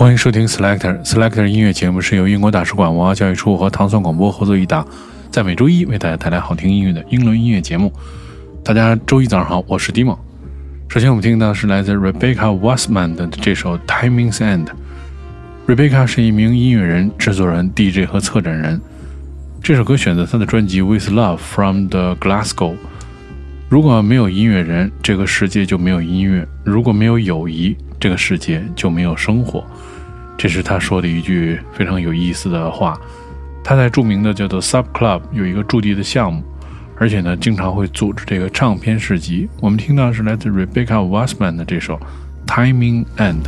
欢迎收听 Selector Selector 音乐节目，是由英国大使馆文化教育处和糖蒜广播合作一档，在每周一为大家带来好听音乐的英伦音乐节目。大家周一早上好，我是 Dimo。首先我们听到的是来自 Rebecca Wasman 的这首 Timing's End。Rebecca 是一名音乐人、制作人、DJ 和策展人。这首歌选择她的专辑《With Love from the Glasgow》。如果没有音乐人，这个世界就没有音乐；如果没有友谊，这个世界就没有生活。这是他说的一句非常有意思的话。他在著名的叫做 Sub Club 有一个驻地的项目，而且呢，经常会组织这个唱片市集。我们听到是来自 Rebecca Wasman 的这首《Timing End》。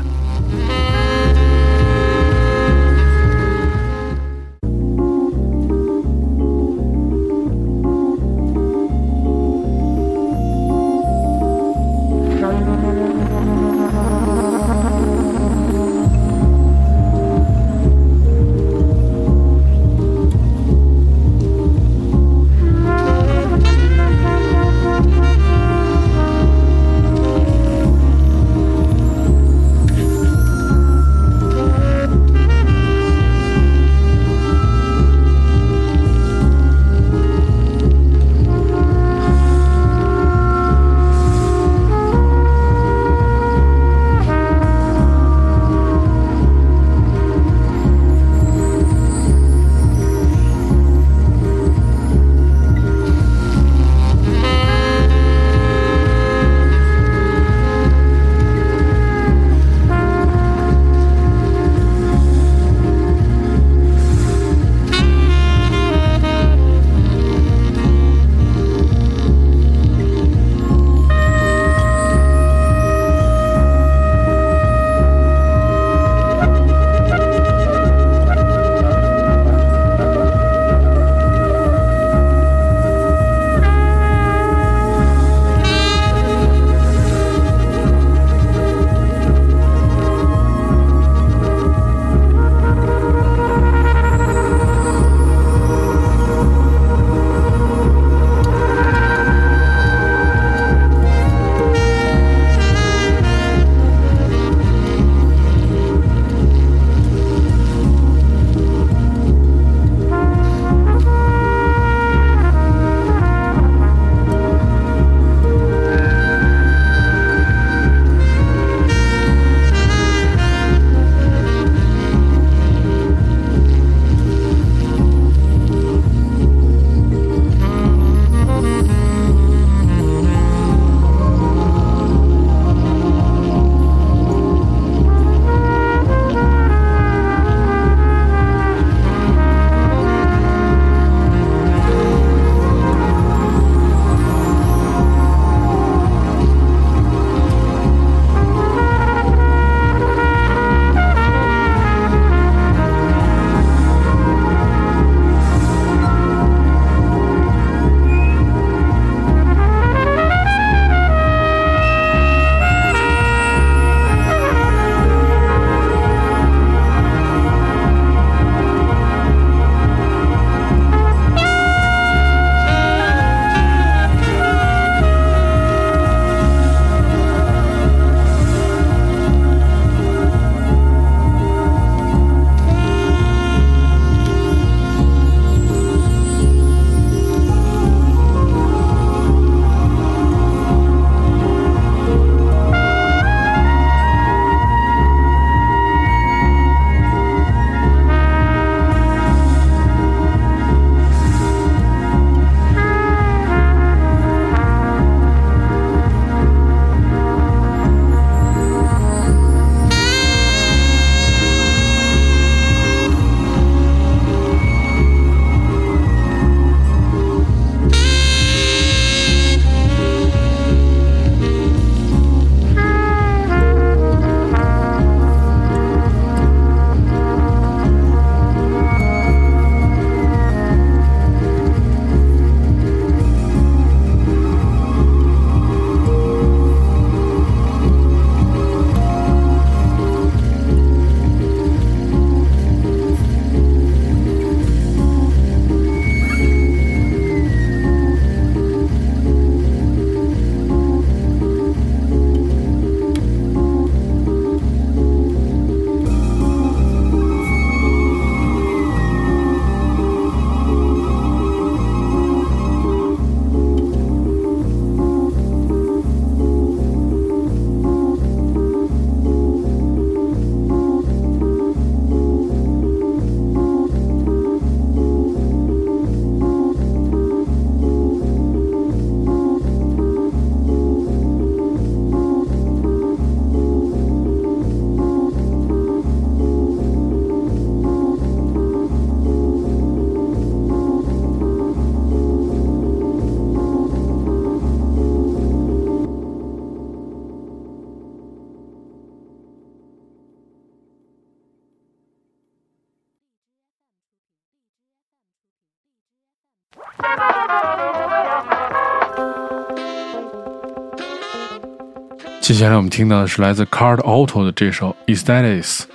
接下来我们听到的是来自 Card Auto 的这首《e s t a t i s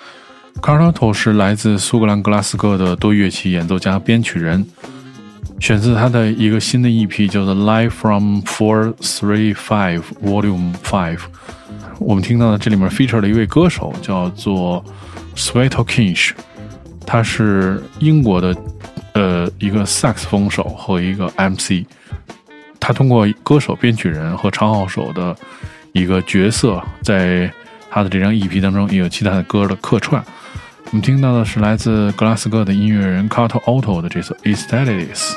Card Auto 是来自苏格兰格拉斯哥的多乐器演奏家、编曲人，选自他的一个新的 EP，叫做《Live from Four Three Five Volume Five》。我们听到的这里面 feature 的一位歌手叫做 Sweeto Kinch，他是英国的呃一个萨克斯风手和一个 MC。他通过歌手、编曲人和长号手的。一个角色，在他的这张 EP 当中也有其他的歌的客串。我们听到的是来自格拉斯哥的音乐人 Carter Oto 的这首《Aesthetics》。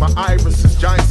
My iris is giant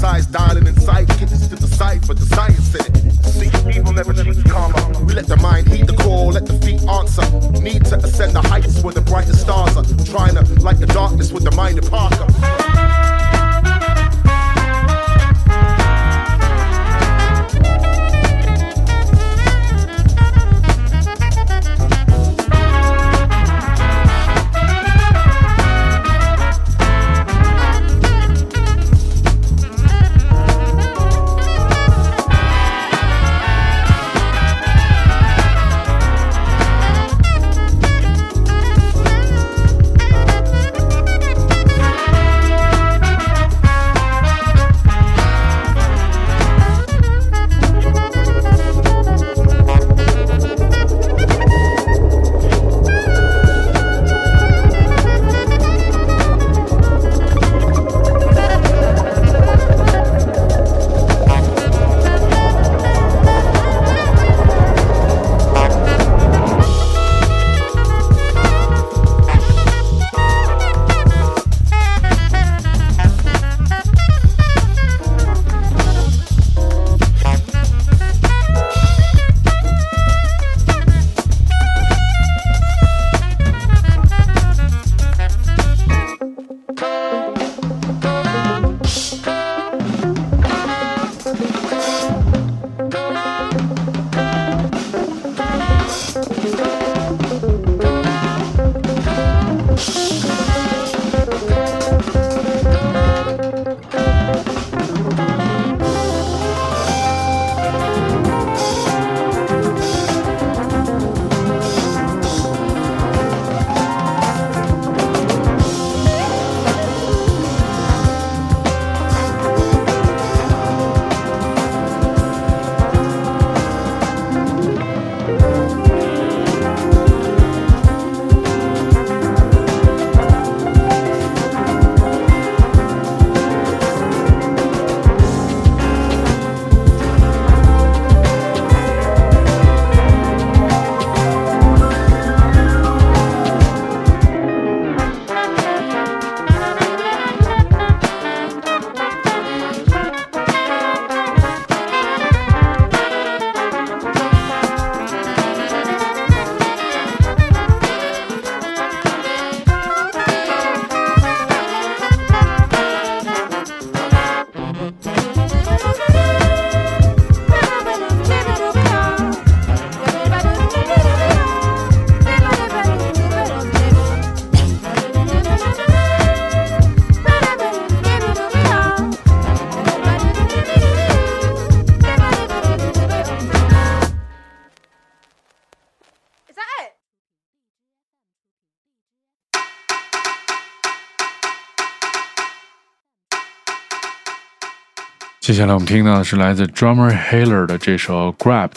接下来我们听到的是来自 Drummer Haler 的这首 Grabbed，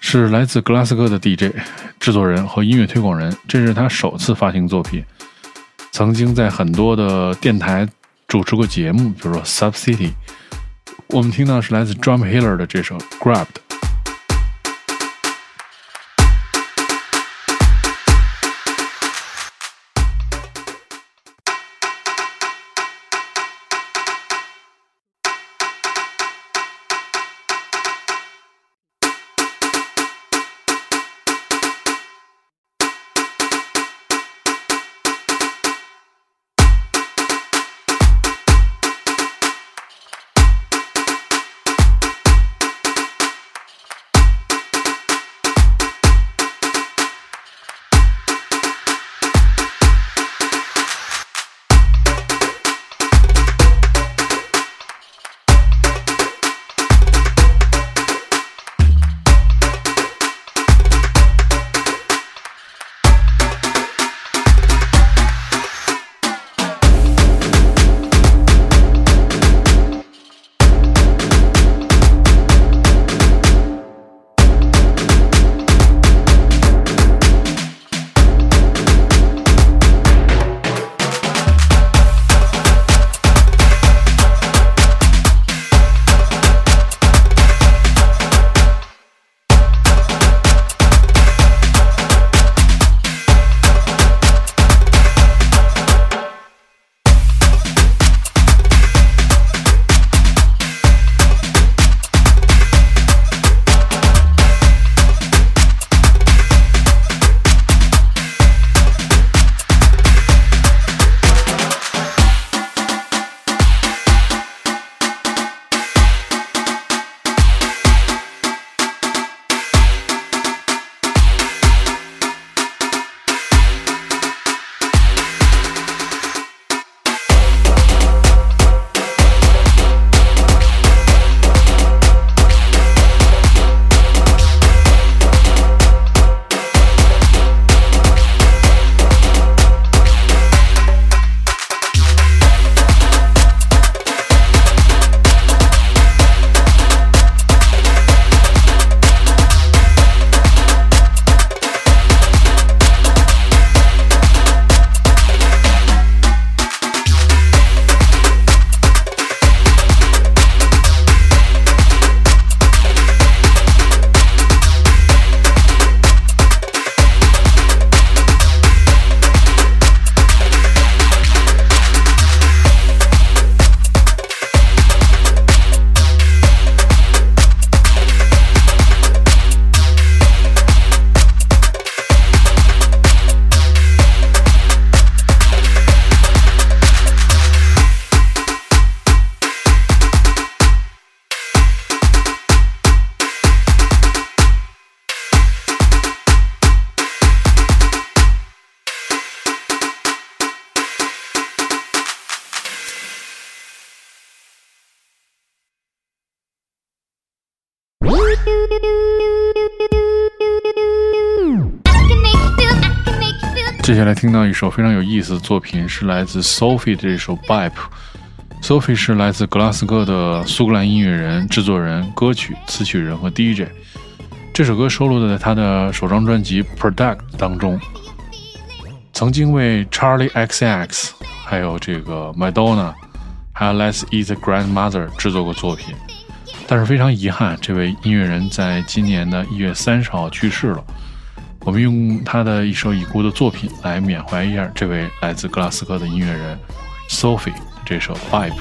是来自格拉斯哥的 DJ、制作人和音乐推广人，这是他首次发行作品。曾经在很多的电台主持过节目，比如说 Sub City。我们听到是来自 Drummer Haler 的这首 Grabbed。接下来听到一首非常有意思的作品，是来自 Sophie 的这首 Bip。Sophie 是来自格拉斯哥的苏格兰音乐人、制作人、歌曲词曲人和 DJ。这首歌收录在他的首张专辑《Product》当中。曾经为 Charlie XX、还有这个 Madonna、还有 Let's Eat Grandmother 制作过作品，但是非常遗憾，这位音乐人在今年的一月三十号去世了。我们用他的一首已故的作品来缅怀一下这位来自格拉斯哥的音乐人 Sophie 这首《Pipe》。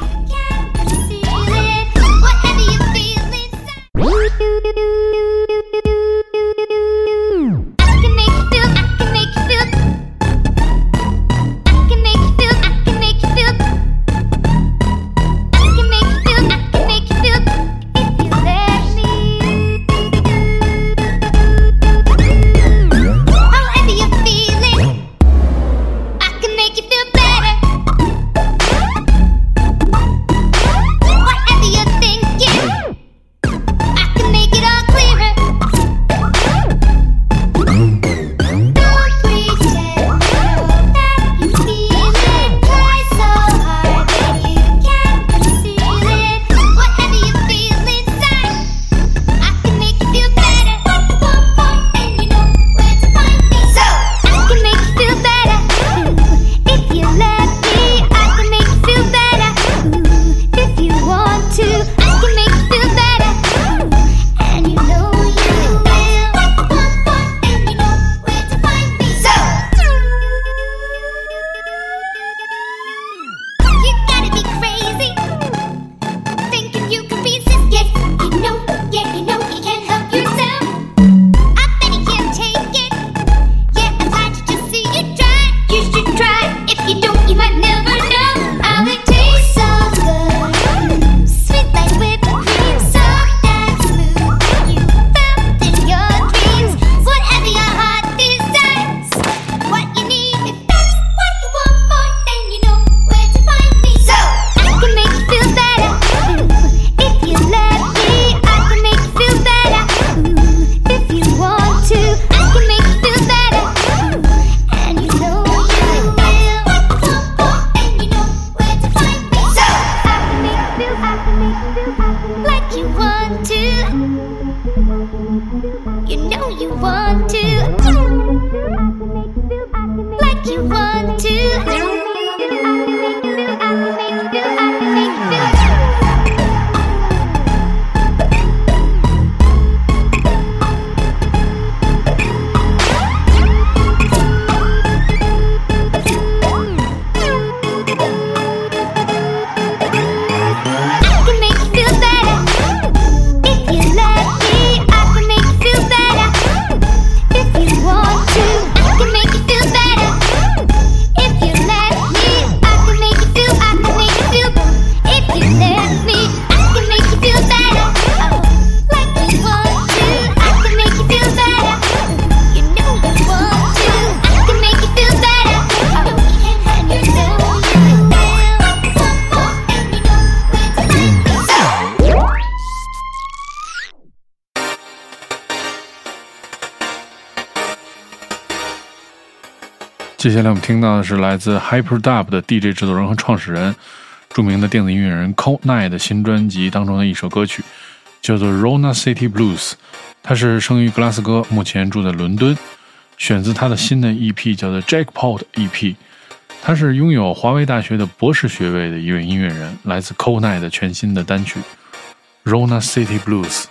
接下来我们听到的是来自 HyperDub 的 DJ 制作人和创始人，著名的电子音乐人 Cold Night 的新专辑当中的一首歌曲，叫做《Rona City Blues》。他是生于格拉斯哥，目前住在伦敦，选自他的新的 EP 叫做 Jackpot EP。他是拥有华威大学的博士学位的一位音乐人，来自 Cold Night 的全新的单曲《Rona City Blues》。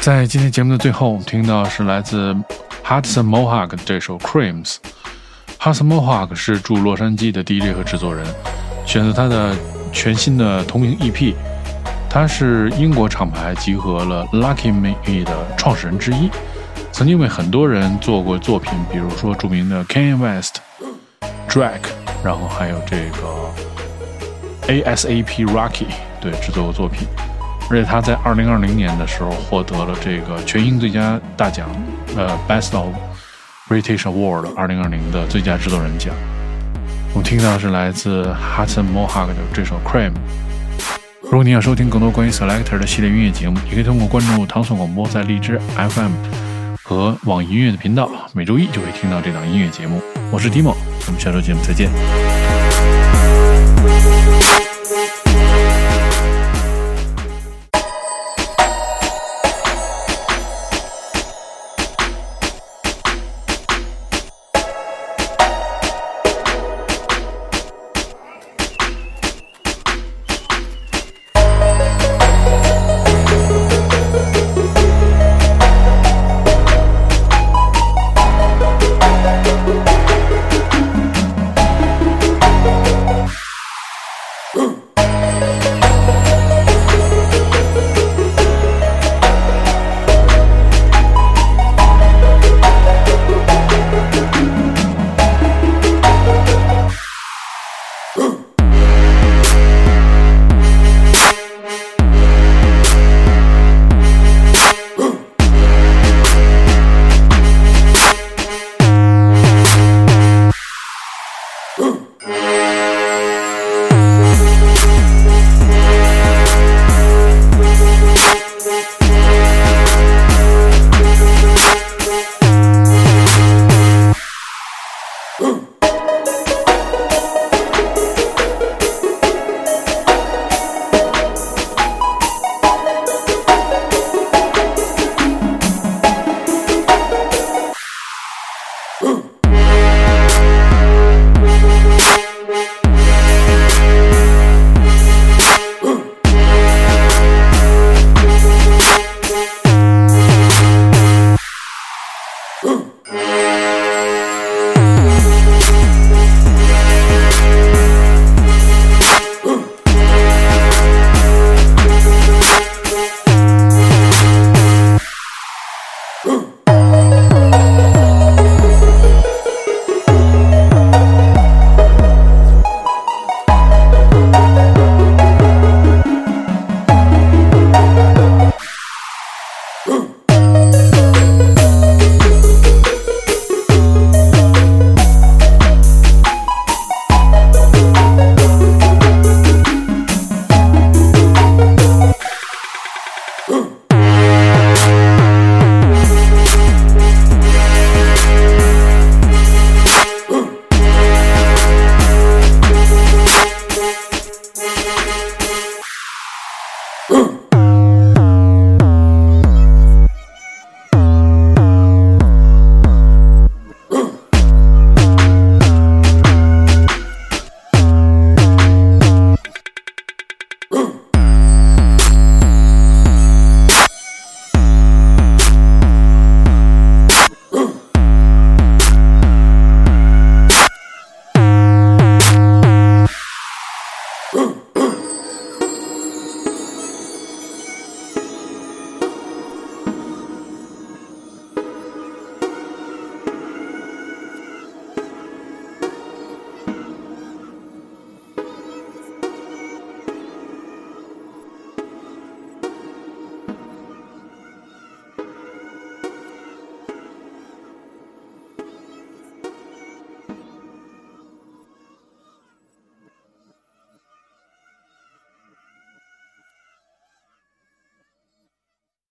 在今天节目的最后，我们听到是来自 Hudson Mohawk 的这首 Creams。Hudson Mohawk 是驻洛杉矶的 DJ 和制作人，选择他的全新的同名 EP。他是英国厂牌集合了 Lucky Me 的创始人之一，曾经为很多人做过作品，比如说著名的 Kanye West、Drake，然后还有这个 ASAP Rocky 对制作过作品。而且他在二零二零年的时候获得了这个全英最佳大奖，呃，Best of British Award 二零二零的最佳制作人奖。我们听到的是来自 Hudson Mohawk 的这首 Cream。如果你想收听更多关于 Selector 的系列音乐节目，也可以通过关注唐宋广播在荔枝 FM 和网易音乐的频道，每周一就会听到这档音乐节目。我是 Dimo，我们下周节目再见。